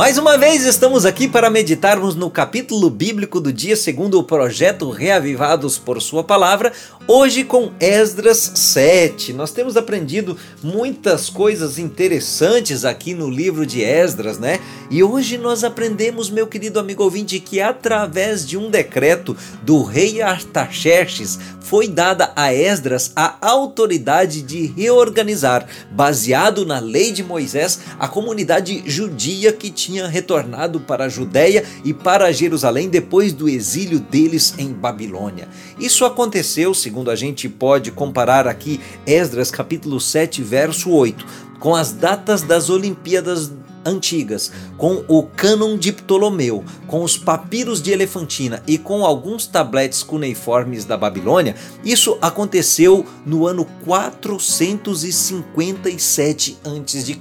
Mais uma vez estamos aqui para meditarmos no capítulo bíblico do dia segundo o projeto Reavivados por Sua Palavra, hoje com Esdras 7. Nós temos aprendido muitas coisas interessantes aqui no livro de Esdras, né? E hoje nós aprendemos, meu querido amigo ouvinte, que através de um decreto do rei Artaxerxes foi dada a Esdras a autoridade de reorganizar, baseado na lei de Moisés, a comunidade judia que tinha tinha retornado para a Judéia e para Jerusalém depois do exílio deles em Babilônia. Isso aconteceu, segundo a gente pode comparar aqui Esdras capítulo 7, verso 8, com as datas das Olimpíadas antigas, com o cânon de Ptolomeu, com os papiros de Elefantina e com alguns tabletes cuneiformes da Babilônia, isso aconteceu no ano 457 a.C.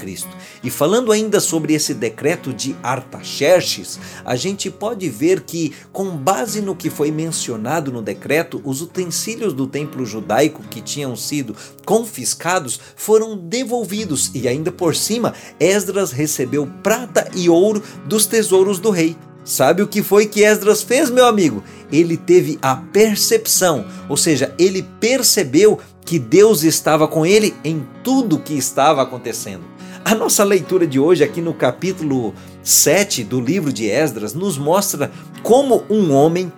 E falando ainda sobre esse decreto de Artaxerxes, a gente pode ver que, com base no que foi mencionado no decreto, os utensílios do templo judaico que tinham sido confiscados foram devolvidos e ainda por cima Esdras recebeu recebeu prata e ouro dos tesouros do rei. Sabe o que foi que Esdras fez, meu amigo? Ele teve a percepção, ou seja, ele percebeu que Deus estava com ele em tudo que estava acontecendo. A nossa leitura de hoje, aqui no capítulo 7 do livro de Esdras, nos mostra como um homem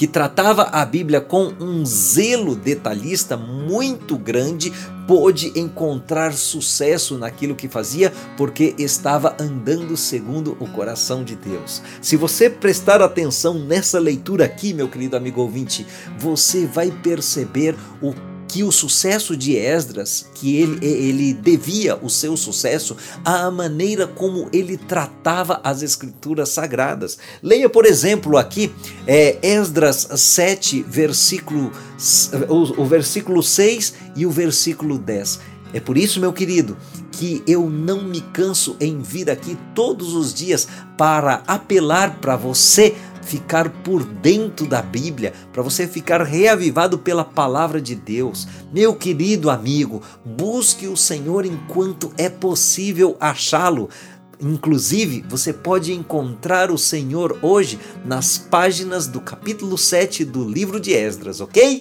que tratava a Bíblia com um zelo detalhista muito grande, pôde encontrar sucesso naquilo que fazia porque estava andando segundo o coração de Deus. Se você prestar atenção nessa leitura aqui, meu querido amigo ouvinte, você vai perceber o que o sucesso de Esdras, que ele, ele devia o seu sucesso à maneira como ele tratava as escrituras sagradas. Leia, por exemplo, aqui é, Esdras 7, versículo, o, o versículo 6 e o versículo 10. É por isso, meu querido, que eu não me canso em vir aqui todos os dias para apelar para você ficar por dentro da Bíblia, para você ficar reavivado pela palavra de Deus. Meu querido amigo, busque o Senhor enquanto é possível achá-lo. Inclusive, você pode encontrar o Senhor hoje nas páginas do capítulo 7 do livro de Esdras, ok?